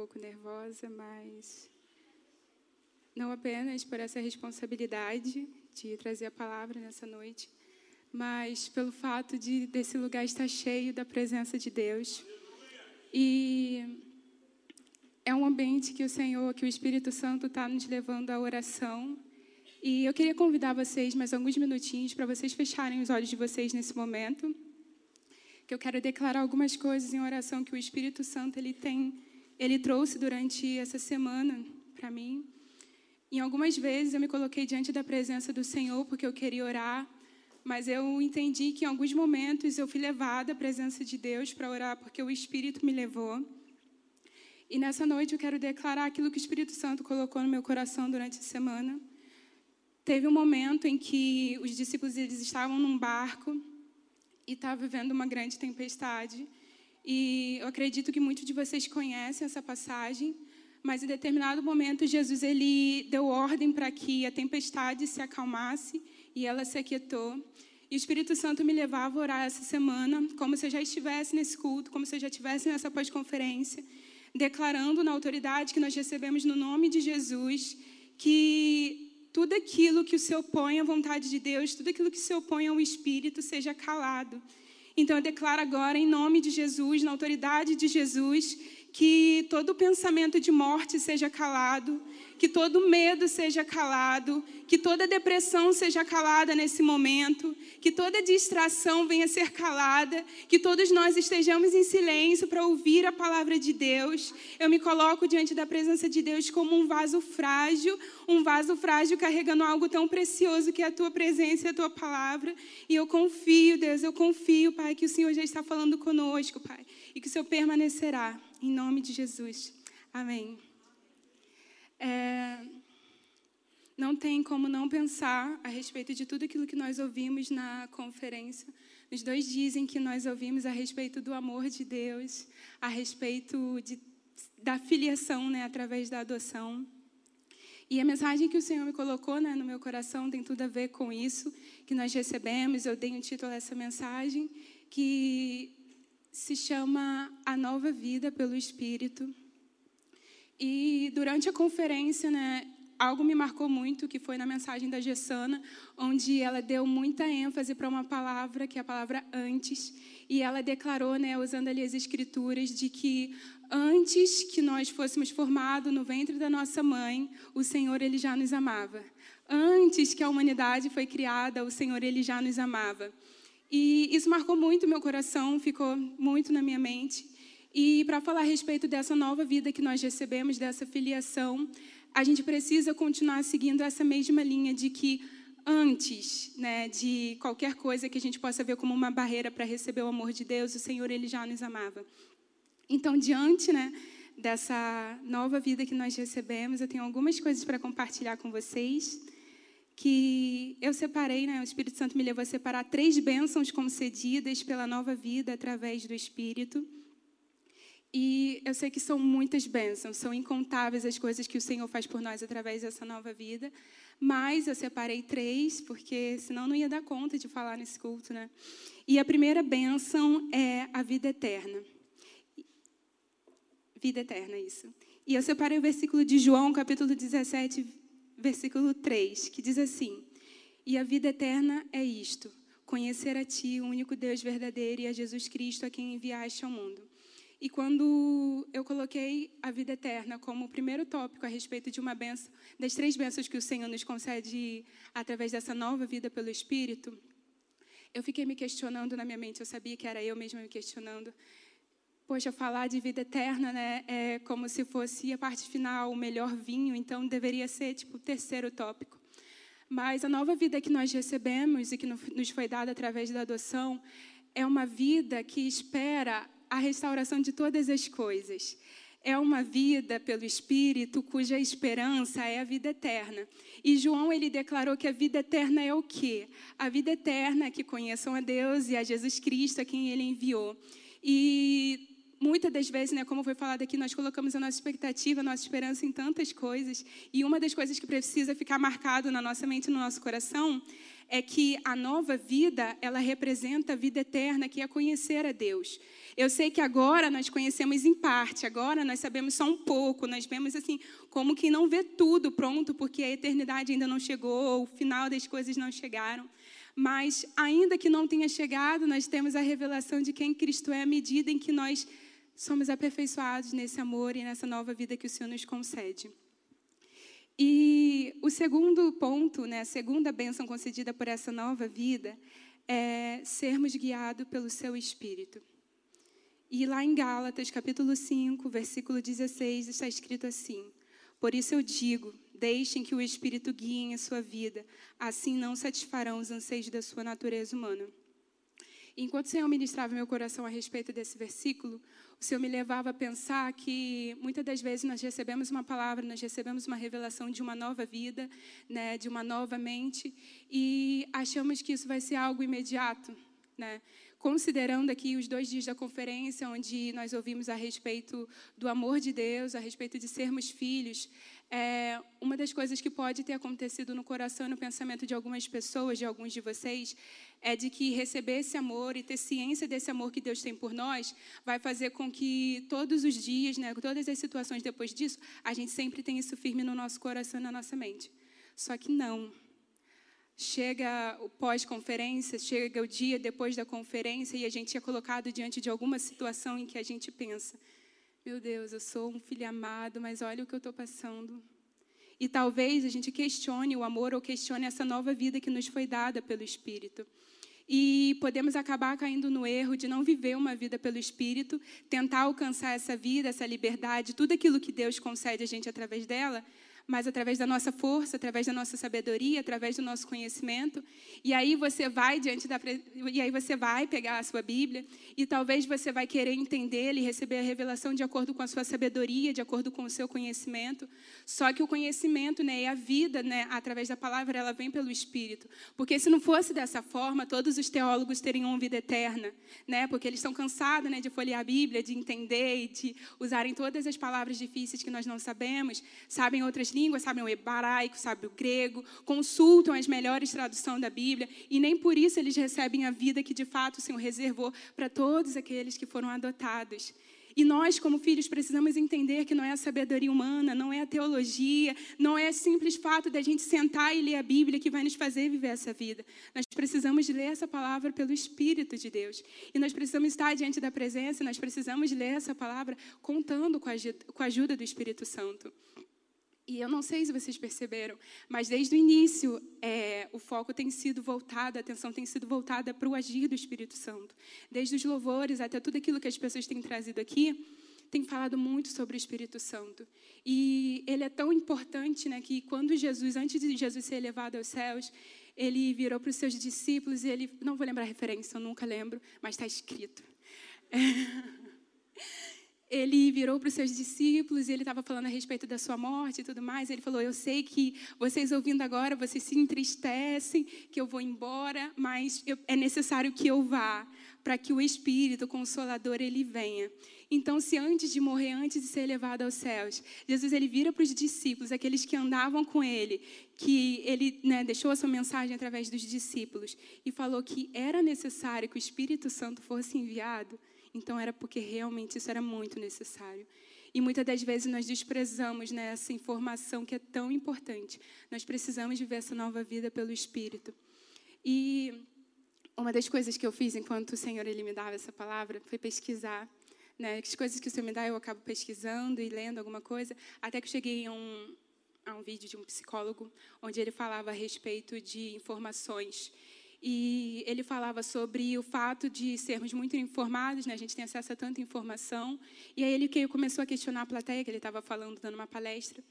pouco nervosa, mas não apenas por essa responsabilidade de trazer a palavra nessa noite, mas pelo fato de desse lugar estar cheio da presença de Deus. E é um ambiente que o Senhor, que o Espírito Santo está nos levando à oração. E eu queria convidar vocês mais alguns minutinhos para vocês fecharem os olhos de vocês nesse momento, que eu quero declarar algumas coisas em oração que o Espírito Santo ele tem, ele trouxe durante essa semana para mim. Em algumas vezes eu me coloquei diante da presença do Senhor porque eu queria orar, mas eu entendi que em alguns momentos eu fui levada à presença de Deus para orar porque o Espírito me levou. E nessa noite eu quero declarar aquilo que o Espírito Santo colocou no meu coração durante a semana. Teve um momento em que os discípulos eles estavam num barco e estava vivendo uma grande tempestade. E eu acredito que muitos de vocês conhecem essa passagem, mas em determinado momento Jesus ele deu ordem para que a tempestade se acalmasse e ela se aquietou. E o Espírito Santo me levava a orar essa semana, como se eu já estivesse nesse culto, como se eu já estivesse nessa pós-conferência, declarando na autoridade que nós recebemos no nome de Jesus que tudo aquilo que se opõe à vontade de Deus, tudo aquilo que se opõe ao Espírito, seja calado. Então eu declaro agora, em nome de Jesus, na autoridade de Jesus, que todo pensamento de morte seja calado, que todo medo seja calado, que toda depressão seja calada nesse momento, que toda distração venha ser calada, que todos nós estejamos em silêncio para ouvir a palavra de Deus. Eu me coloco diante da presença de Deus como um vaso frágil, um vaso frágil carregando algo tão precioso que é a tua presença e a tua palavra. E eu confio, Deus, eu confio, Pai, que o Senhor já está falando conosco, Pai, e que o Senhor permanecerá. Em nome de Jesus. Amém. É, não tem como não pensar a respeito de tudo aquilo que nós ouvimos na conferência. Nos dois dizem que nós ouvimos a respeito do amor de Deus, a respeito de, da filiação né, através da adoção. E a mensagem que o Senhor me colocou né, no meu coração tem tudo a ver com isso que nós recebemos. Eu dei um título a essa mensagem que se chama A Nova Vida pelo Espírito. E durante a conferência, né, algo me marcou muito, que foi na mensagem da Gessana, onde ela deu muita ênfase para uma palavra, que é a palavra antes, e ela declarou, né, usando ali as escrituras, de que antes que nós fôssemos formados no ventre da nossa mãe, o Senhor ele já nos amava. Antes que a humanidade foi criada, o Senhor ele já nos amava. E isso marcou muito meu coração, ficou muito na minha mente. E para falar a respeito dessa nova vida que nós recebemos, dessa filiação, a gente precisa continuar seguindo essa mesma linha de que antes né, de qualquer coisa que a gente possa ver como uma barreira para receber o amor de Deus, o Senhor ele já nos amava. Então, diante né, dessa nova vida que nós recebemos, eu tenho algumas coisas para compartilhar com vocês que eu separei, né, o Espírito Santo me levou a separar três bênçãos concedidas pela nova vida através do Espírito. E eu sei que são muitas bênçãos, são incontáveis as coisas que o Senhor faz por nós através dessa nova vida. Mas eu separei três, porque senão não ia dar conta de falar nesse culto, né? E a primeira bênção é a vida eterna. Vida eterna, isso. E eu separei o versículo de João, capítulo 17, versículo 3, que diz assim: E a vida eterna é isto: conhecer a Ti, o único Deus verdadeiro, e a Jesus Cristo, a quem enviaste ao mundo. E quando eu coloquei a vida eterna como o primeiro tópico a respeito de uma benção, das três bênçãos que o Senhor nos concede através dessa nova vida pelo Espírito, eu fiquei me questionando na minha mente, eu sabia que era eu mesma me questionando. Poxa, falar de vida eterna, né, é como se fosse a parte final, o melhor vinho, então deveria ser tipo o terceiro tópico. Mas a nova vida que nós recebemos e que nos foi dada através da adoção é uma vida que espera a restauração de todas as coisas. É uma vida pelo Espírito cuja esperança é a vida eterna. E João ele declarou que a vida eterna é o quê? A vida eterna é que conheçam a Deus e a Jesus Cristo, a quem ele enviou. E muitas das vezes, né, como foi falado aqui, nós colocamos a nossa expectativa, a nossa esperança em tantas coisas. E uma das coisas que precisa ficar marcado na nossa mente no nosso coração é que a nova vida, ela representa a vida eterna, que é conhecer a Deus. Eu sei que agora nós conhecemos em parte, agora nós sabemos só um pouco, nós vemos assim, como que não vê tudo pronto, porque a eternidade ainda não chegou, o final das coisas não chegaram. Mas, ainda que não tenha chegado, nós temos a revelação de quem Cristo é, à medida em que nós somos aperfeiçoados nesse amor e nessa nova vida que o Senhor nos concede. E o segundo ponto, né, a segunda bênção concedida por essa nova vida, é sermos guiados pelo seu Espírito. E lá em Gálatas, capítulo 5, versículo 16, está escrito assim: Por isso eu digo, deixem que o Espírito guie a sua vida, assim não satisfarão os anseios da sua natureza humana. Enquanto o Senhor ministrava meu coração a respeito desse versículo, o Senhor me levava a pensar que muitas das vezes nós recebemos uma palavra, nós recebemos uma revelação de uma nova vida, né, de uma nova mente, e achamos que isso vai ser algo imediato, né? Considerando aqui os dois dias da conferência, onde nós ouvimos a respeito do amor de Deus, a respeito de sermos filhos, é, uma das coisas que pode ter acontecido no coração e no pensamento de algumas pessoas, de alguns de vocês, é de que receber esse amor e ter ciência desse amor que Deus tem por nós vai fazer com que todos os dias, né, todas as situações depois disso, a gente sempre tenha isso firme no nosso coração e na nossa mente. Só que não. Chega o pós-conferência, chega o dia depois da conferência e a gente é colocado diante de alguma situação em que a gente pensa: meu Deus, eu sou um filho amado, mas olha o que eu estou passando. E talvez a gente questione o amor ou questione essa nova vida que nos foi dada pelo Espírito. E podemos acabar caindo no erro de não viver uma vida pelo Espírito, tentar alcançar essa vida, essa liberdade, tudo aquilo que Deus concede a gente através dela, mas através da nossa força, através da nossa sabedoria, através do nosso conhecimento. E aí você vai diante da e aí você vai pegar a sua Bíblia e talvez você vai querer entender e receber a revelação de acordo com a sua sabedoria, de acordo com o seu conhecimento. Só que o conhecimento, né, e a vida, né, através da palavra, ela vem pelo Espírito. Porque se não fosse dessa forma, todos os teólogos teriam vida eterna, né? Porque eles estão cansados, né, de folhear a Bíblia, de entender e de usarem todas as palavras difíceis que nós não sabemos, sabem outras línguas línguas, sabem o hebraico, sabem o grego, consultam as melhores traduções da Bíblia, e nem por isso eles recebem a vida que de fato o Senhor reservou para todos aqueles que foram adotados. E nós, como filhos, precisamos entender que não é a sabedoria humana, não é a teologia, não é o simples fato de a gente sentar e ler a Bíblia que vai nos fazer viver essa vida. Nós precisamos ler essa palavra pelo Espírito de Deus. E nós precisamos estar diante da presença, nós precisamos ler essa palavra contando com a ajuda do Espírito Santo. E eu não sei se vocês perceberam, mas desde o início é, o foco tem sido voltado, a atenção tem sido voltada para o agir do Espírito Santo. Desde os louvores até tudo aquilo que as pessoas têm trazido aqui, tem falado muito sobre o Espírito Santo. E ele é tão importante né, que quando Jesus, antes de Jesus ser elevado aos céus, ele virou para os seus discípulos e ele, não vou lembrar a referência, eu nunca lembro, mas está escrito. É, ele virou para os seus discípulos e ele estava falando a respeito da sua morte e tudo mais. Ele falou: Eu sei que vocês ouvindo agora, vocês se entristecem, que eu vou embora, mas eu, é necessário que eu vá, para que o Espírito Consolador ele venha. Então, se antes de morrer, antes de ser levado aos céus, Jesus ele vira para os discípulos, aqueles que andavam com ele, que ele né, deixou a sua mensagem através dos discípulos e falou que era necessário que o Espírito Santo fosse enviado. Então era porque realmente isso era muito necessário. E muitas das vezes nós desprezamos né, essa informação que é tão importante. Nós precisamos viver essa nova vida pelo Espírito. E uma das coisas que eu fiz enquanto o Senhor ele me dava essa palavra foi pesquisar. Né, as coisas que o Senhor me dá, eu acabo pesquisando e lendo alguma coisa, até que cheguei a um, a um vídeo de um psicólogo, onde ele falava a respeito de informações e ele falava sobre o fato de sermos muito informados, né? a gente tem acesso a tanta informação. E aí ele começou a questionar a plateia, que ele estava falando, dando uma palestra.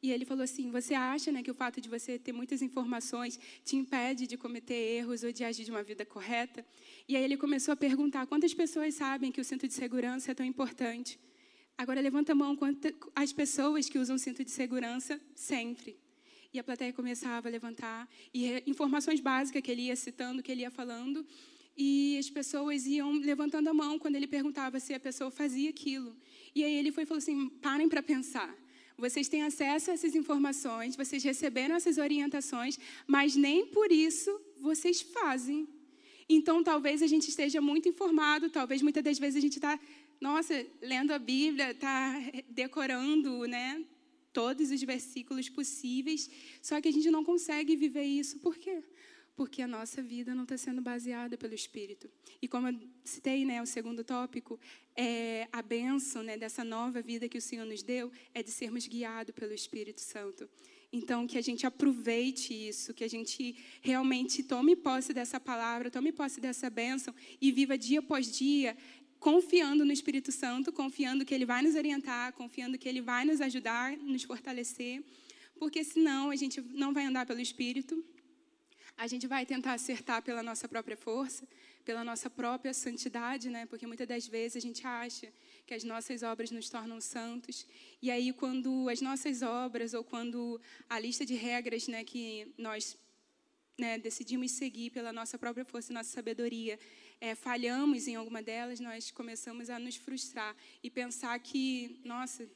E ele falou assim: Você acha né, que o fato de você ter muitas informações te impede de cometer erros ou de agir de uma vida correta? E aí ele começou a perguntar: Quantas pessoas sabem que o cinto de segurança é tão importante? Agora levanta a mão as pessoas que usam cinto de segurança sempre e a plateia começava a levantar, e informações básicas que ele ia citando, que ele ia falando, e as pessoas iam levantando a mão quando ele perguntava se a pessoa fazia aquilo. E aí ele foi falou assim: parem para pensar. vocês têm acesso a essas informações, vocês receberam essas orientações, mas nem por isso vocês fazem. Então, talvez a gente esteja muito informado, talvez muitas das vezes a gente está, nossa, lendo a Bíblia, está decorando, né? Todos os versículos possíveis, só que a gente não consegue viver isso. Por quê? porque a nossa vida não está sendo baseada pelo Espírito. E como eu citei, né, o segundo tópico, é a bênção né, dessa nova vida que o Senhor nos deu é de sermos guiados pelo Espírito Santo. Então, que a gente aproveite isso, que a gente realmente tome posse dessa palavra, tome posse dessa bênção e viva dia após dia confiando no Espírito Santo, confiando que Ele vai nos orientar, confiando que Ele vai nos ajudar, nos fortalecer, porque senão a gente não vai andar pelo Espírito, a gente vai tentar acertar pela nossa própria força, pela nossa própria santidade, né? Porque muitas das vezes a gente acha que as nossas obras nos tornam santos. E aí, quando as nossas obras ou quando a lista de regras, né, que nós né, decidimos seguir pela nossa própria força e nossa sabedoria, é, falhamos em alguma delas, nós começamos a nos frustrar e pensar que, nossa,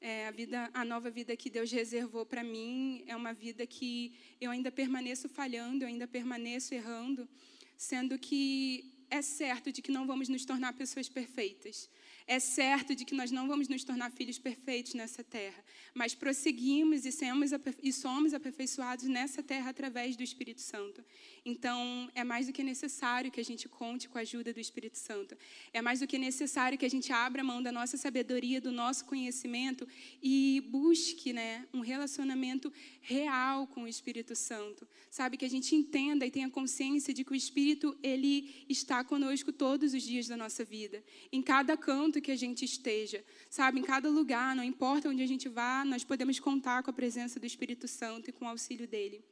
é, a, vida, a nova vida que Deus reservou para mim é uma vida que eu ainda permaneço falhando, eu ainda permaneço errando, sendo que é certo de que não vamos nos tornar pessoas perfeitas. É certo de que nós não vamos nos tornar filhos perfeitos nessa terra, mas prosseguimos e somos, e somos aperfeiçoados nessa terra através do Espírito Santo. Então, é mais do que necessário que a gente conte com a ajuda do Espírito Santo. É mais do que necessário que a gente abra mão da nossa sabedoria, do nosso conhecimento e busque né, um relacionamento real com o Espírito Santo. Sabe, que a gente entenda e tenha consciência de que o Espírito, ele está conosco todos os dias da nossa vida. Em cada canto que a gente esteja, sabe? Em cada lugar, não importa onde a gente vá, nós podemos contar com a presença do Espírito Santo e com o auxílio dele.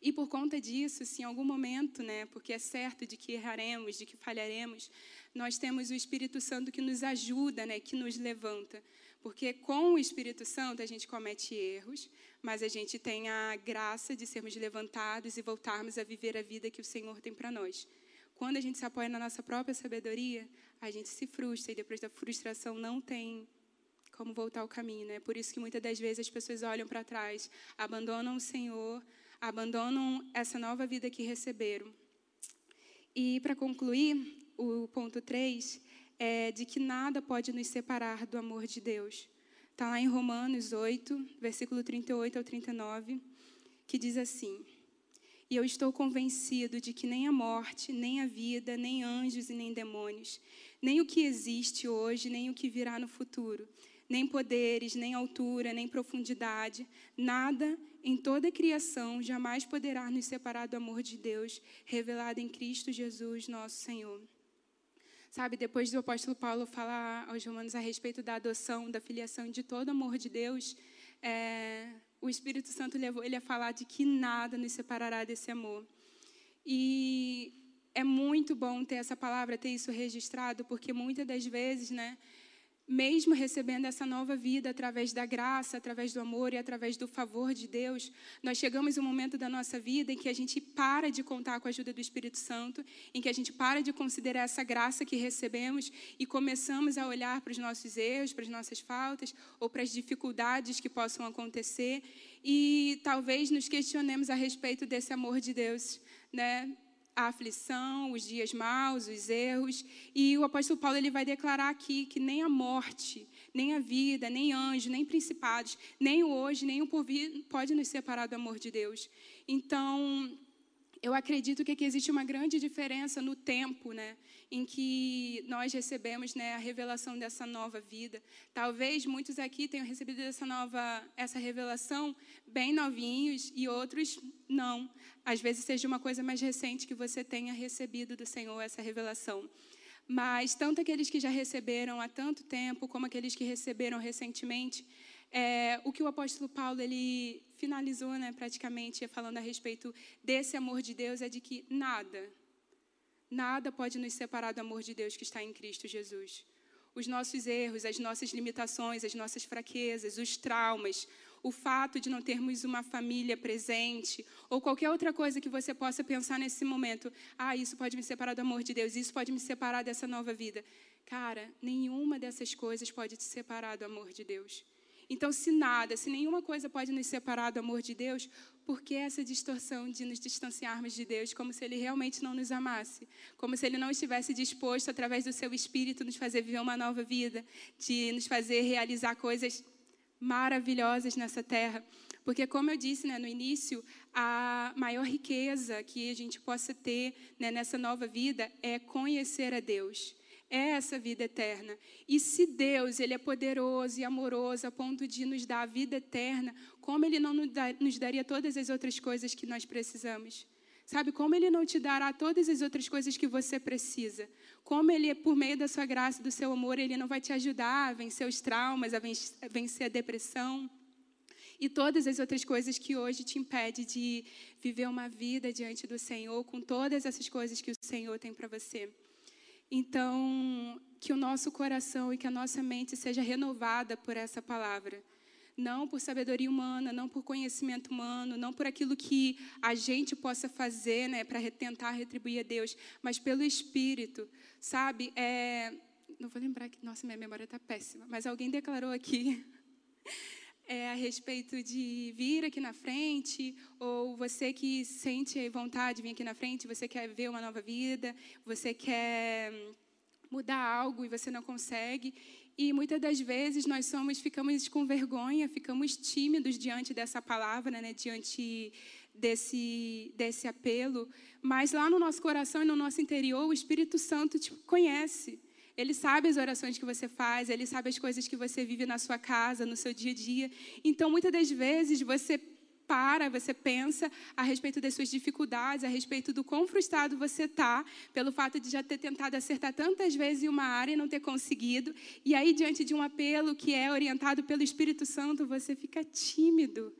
E por conta disso, se em algum momento, né, porque é certo de que erraremos, de que falharemos, nós temos o Espírito Santo que nos ajuda, né, que nos levanta. Porque com o Espírito Santo a gente comete erros, mas a gente tem a graça de sermos levantados e voltarmos a viver a vida que o Senhor tem para nós. Quando a gente se apoia na nossa própria sabedoria, a gente se frustra e depois da frustração não tem como voltar ao caminho, né? Por isso que muitas das vezes as pessoas olham para trás, abandonam o Senhor, abandonam essa nova vida que receberam. E para concluir, o ponto 3 é de que nada pode nos separar do amor de Deus. Está lá em Romanos 8, versículo 38 ao 39, que diz assim: e eu estou convencido de que nem a morte, nem a vida, nem anjos e nem demônios, nem o que existe hoje, nem o que virá no futuro, nem poderes, nem altura, nem profundidade, nada em toda a criação jamais poderá nos separar do amor de Deus revelado em Cristo Jesus, nosso Senhor. Sabe, depois do apóstolo Paulo falar aos romanos a respeito da adoção, da filiação de todo amor de Deus, é, o Espírito Santo levou ele a falar de que nada nos separará desse amor. E é muito bom ter essa palavra, ter isso registrado, porque muitas das vezes, né, mesmo recebendo essa nova vida através da graça, através do amor e através do favor de Deus, nós chegamos um momento da nossa vida em que a gente para de contar com a ajuda do Espírito Santo, em que a gente para de considerar essa graça que recebemos e começamos a olhar para os nossos erros, para as nossas faltas ou para as dificuldades que possam acontecer e talvez nos questionemos a respeito desse amor de Deus, né? A aflição, os dias maus, os erros. E o apóstolo Paulo ele vai declarar aqui que nem a morte, nem a vida, nem anjo, nem principados, nem o hoje, nem o porvir pode nos separar do amor de Deus. Então, eu acredito que aqui existe uma grande diferença no tempo, né, em que nós recebemos, né, a revelação dessa nova vida. Talvez muitos aqui tenham recebido essa nova, essa revelação bem novinhos e outros não. Às vezes seja uma coisa mais recente que você tenha recebido do Senhor essa revelação. Mas tanto aqueles que já receberam há tanto tempo como aqueles que receberam recentemente, é, o que o apóstolo Paulo ele finalizou, né, praticamente falando a respeito desse amor de Deus é de que nada, nada pode nos separar do amor de Deus que está em Cristo Jesus. Os nossos erros, as nossas limitações, as nossas fraquezas, os traumas, o fato de não termos uma família presente, ou qualquer outra coisa que você possa pensar nesse momento, ah, isso pode me separar do amor de Deus, isso pode me separar dessa nova vida. Cara, nenhuma dessas coisas pode te separar do amor de Deus. Então, se nada, se nenhuma coisa pode nos separar do amor de Deus, por que essa distorção de nos distanciarmos de Deus, como se Ele realmente não nos amasse? Como se Ele não estivesse disposto, através do Seu Espírito, nos fazer viver uma nova vida, de nos fazer realizar coisas maravilhosas nessa terra? Porque, como eu disse né, no início, a maior riqueza que a gente possa ter né, nessa nova vida é conhecer a Deus é essa vida eterna. E se Deus ele é poderoso e amoroso a ponto de nos dar a vida eterna, como Ele não nos daria todas as outras coisas que nós precisamos? Sabe, como Ele não te dará todas as outras coisas que você precisa? Como Ele, por meio da sua graça, do seu amor, Ele não vai te ajudar a vencer os traumas, a vencer a depressão e todas as outras coisas que hoje te impede de viver uma vida diante do Senhor, com todas essas coisas que o Senhor tem para você. Então, que o nosso coração e que a nossa mente seja renovada por essa palavra. Não por sabedoria humana, não por conhecimento humano, não por aquilo que a gente possa fazer né, para tentar retribuir a Deus, mas pelo Espírito, sabe? É, não vou lembrar que. Nossa, minha memória está péssima, mas alguém declarou aqui é, a respeito de vir aqui na frente, ou você que sente vontade de vir aqui na frente, você quer ver uma nova vida, você quer mudar algo e você não consegue. E muitas das vezes nós somos, ficamos com vergonha, ficamos tímidos diante dessa palavra, né, diante desse, desse apelo. Mas lá no nosso coração e no nosso interior, o Espírito Santo te conhece. Ele sabe as orações que você faz, ele sabe as coisas que você vive na sua casa, no seu dia a dia. Então, muitas das vezes, você para, você pensa a respeito das suas dificuldades, a respeito do quão frustrado você está, pelo fato de já ter tentado acertar tantas vezes em uma área e não ter conseguido. E aí, diante de um apelo que é orientado pelo Espírito Santo, você fica tímido.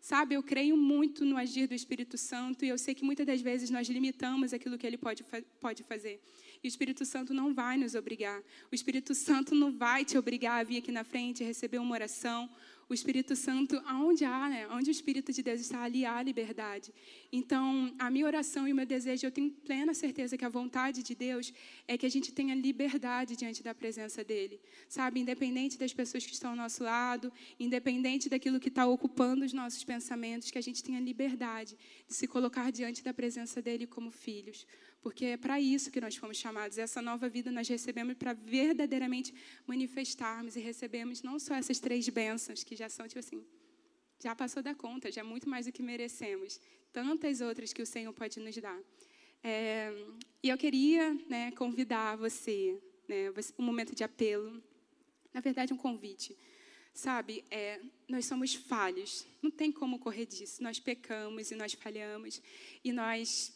Sabe, eu creio muito no agir do Espírito Santo e eu sei que muitas das vezes nós limitamos aquilo que ele pode, pode fazer. E o Espírito Santo não vai nos obrigar. O Espírito Santo não vai te obrigar a vir aqui na frente e receber uma oração. O Espírito Santo, aonde há, né? Onde o Espírito de Deus está, ali há liberdade. Então, a minha oração e o meu desejo, eu tenho plena certeza que a vontade de Deus é que a gente tenha liberdade diante da presença dEle. Sabe? Independente das pessoas que estão ao nosso lado, independente daquilo que está ocupando os nossos pensamentos, que a gente tenha liberdade de se colocar diante da presença dEle como filhos porque é para isso que nós fomos chamados. Essa nova vida nós recebemos para verdadeiramente manifestarmos e recebemos não só essas três bênçãos, que já são, tipo assim, já passou da conta, já é muito mais do que merecemos. Tantas outras que o Senhor pode nos dar. É, e eu queria né, convidar você, né, um momento de apelo, na verdade, um convite. Sabe, é, nós somos falhos, não tem como correr disso. Nós pecamos e nós falhamos, e nós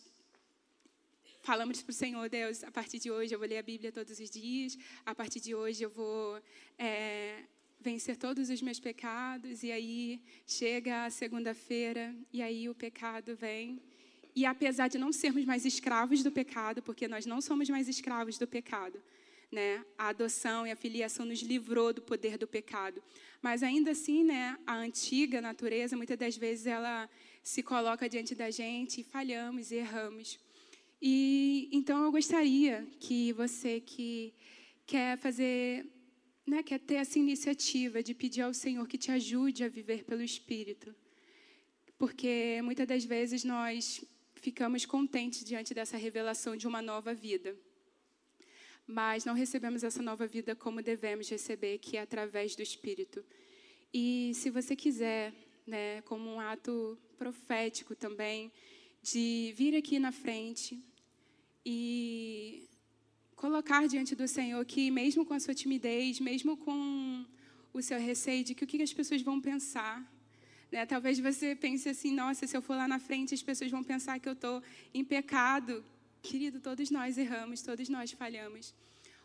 falamos para o Senhor, Deus, a partir de hoje eu vou ler a Bíblia todos os dias, a partir de hoje eu vou é, vencer todos os meus pecados, e aí chega a segunda-feira, e aí o pecado vem. E apesar de não sermos mais escravos do pecado, porque nós não somos mais escravos do pecado, né? A adoção e a filiação nos livrou do poder do pecado. Mas ainda assim, né, a antiga natureza, muitas das vezes ela se coloca diante da gente e falhamos e erramos. E então eu gostaria que você que quer fazer, né, quer ter essa iniciativa de pedir ao Senhor que te ajude a viver pelo Espírito, porque muitas das vezes nós ficamos contentes diante dessa revelação de uma nova vida, mas não recebemos essa nova vida como devemos receber, que é através do Espírito. E se você quiser, né, como um ato profético também, de vir aqui na frente e colocar diante do Senhor que, mesmo com a sua timidez, mesmo com o seu receio de que o que as pessoas vão pensar, né? talvez você pense assim: nossa, se eu for lá na frente, as pessoas vão pensar que eu estou em pecado. Querido, todos nós erramos, todos nós falhamos.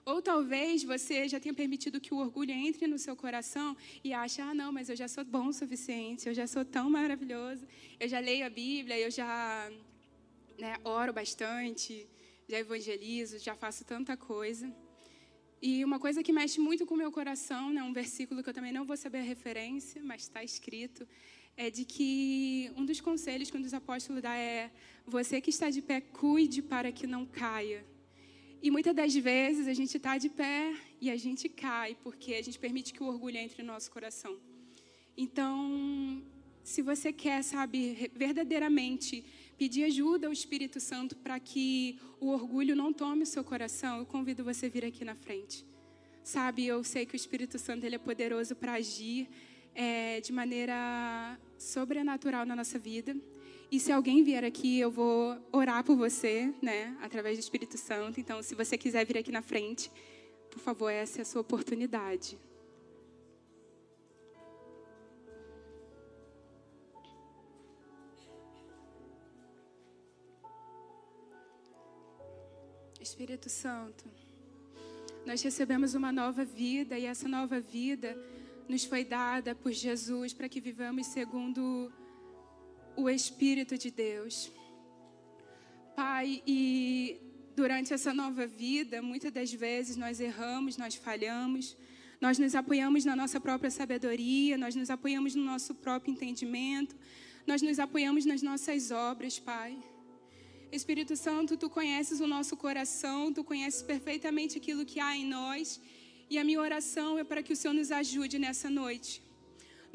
Ou talvez você já tenha permitido que o orgulho entre no seu coração e ache, ah, não, mas eu já sou bom o suficiente, eu já sou tão maravilhoso, eu já leio a Bíblia, eu já né, oro bastante, já evangelizo, já faço tanta coisa. E uma coisa que mexe muito com o meu coração, né, um versículo que eu também não vou saber a referência, mas está escrito, é de que um dos conselhos que um dos apóstolos dá é: você que está de pé, cuide para que não caia. E muitas das vezes a gente está de pé e a gente cai, porque a gente permite que o orgulho entre no nosso coração. Então, se você quer, sabe, verdadeiramente pedir ajuda ao Espírito Santo para que o orgulho não tome o seu coração, eu convido você a vir aqui na frente. Sabe, eu sei que o Espírito Santo ele é poderoso para agir é, de maneira sobrenatural na nossa vida. E se alguém vier aqui, eu vou orar por você, né, através do Espírito Santo. Então, se você quiser vir aqui na frente, por favor, essa é a sua oportunidade. Espírito Santo, nós recebemos uma nova vida e essa nova vida nos foi dada por Jesus para que vivamos segundo o Espírito de Deus. Pai, e durante essa nova vida, muitas das vezes nós erramos, nós falhamos, nós nos apoiamos na nossa própria sabedoria, nós nos apoiamos no nosso próprio entendimento, nós nos apoiamos nas nossas obras, Pai. Espírito Santo, tu conheces o nosso coração, tu conheces perfeitamente aquilo que há em nós. E a minha oração é para que o Senhor nos ajude nessa noite.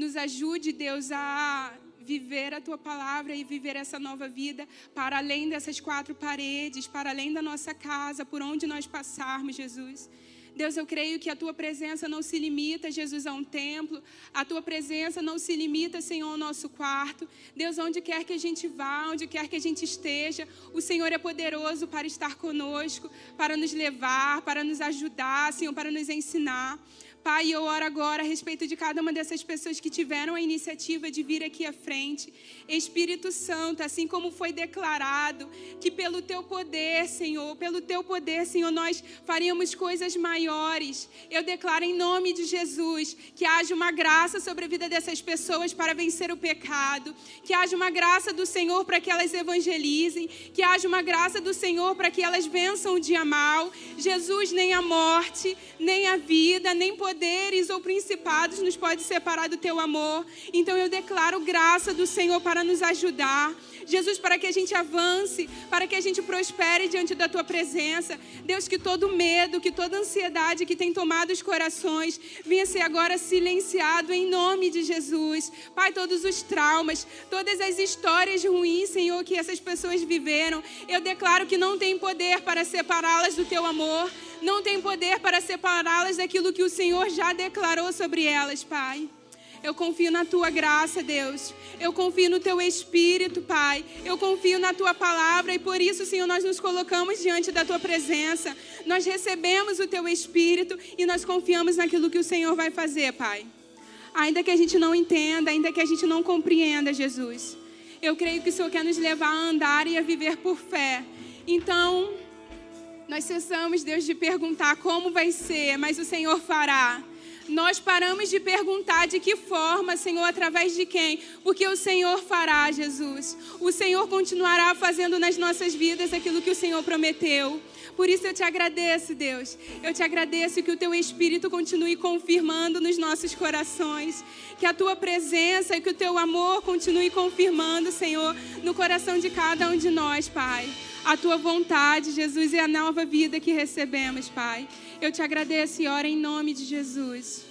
Nos ajude, Deus, a viver a tua palavra e viver essa nova vida para além dessas quatro paredes, para além da nossa casa, por onde nós passarmos, Jesus. Deus, eu creio que a tua presença não se limita, Jesus, a um templo. A tua presença não se limita, Senhor, ao nosso quarto. Deus, onde quer que a gente vá, onde quer que a gente esteja, o Senhor é poderoso para estar conosco, para nos levar, para nos ajudar, Senhor, para nos ensinar. Pai, eu oro agora a respeito de cada uma dessas pessoas que tiveram a iniciativa de vir aqui à frente. Espírito Santo, assim como foi declarado, que pelo teu poder, Senhor, pelo teu poder, Senhor, nós faríamos coisas maiores. Eu declaro em nome de Jesus que haja uma graça sobre a vida dessas pessoas para vencer o pecado, que haja uma graça do Senhor para que elas evangelizem, que haja uma graça do Senhor para que elas vençam o dia mal. Jesus, nem a morte, nem a vida, nem poder poderes ou principados nos pode separar do teu amor. Então eu declaro graça do Senhor para nos ajudar. Jesus, para que a gente avance, para que a gente prospere diante da tua presença. Deus, que todo medo, que toda ansiedade que tem tomado os corações venha ser agora silenciado em nome de Jesus. Pai, todos os traumas, todas as histórias ruins, Senhor, que essas pessoas viveram, eu declaro que não tem poder para separá-las do teu amor não tem poder para separá-las daquilo que o Senhor já declarou sobre elas, Pai. Eu confio na tua graça, Deus. Eu confio no teu espírito, Pai. Eu confio na tua palavra e por isso, Senhor, nós nos colocamos diante da tua presença. Nós recebemos o teu espírito e nós confiamos naquilo que o Senhor vai fazer, Pai. Ainda que a gente não entenda, ainda que a gente não compreenda, Jesus. Eu creio que o Senhor quer nos levar a andar e a viver por fé. Então, nós cessamos, Deus, de perguntar como vai ser, mas o Senhor fará. Nós paramos de perguntar de que forma, Senhor, através de quem, porque o Senhor fará, Jesus. O Senhor continuará fazendo nas nossas vidas aquilo que o Senhor prometeu. Por isso eu te agradeço, Deus. Eu te agradeço que o teu Espírito continue confirmando nos nossos corações. Que a tua presença e que o teu amor continue confirmando, Senhor, no coração de cada um de nós, Pai a tua vontade, Jesus, e a nova vida que recebemos, Pai. Eu te agradeço e oro em nome de Jesus.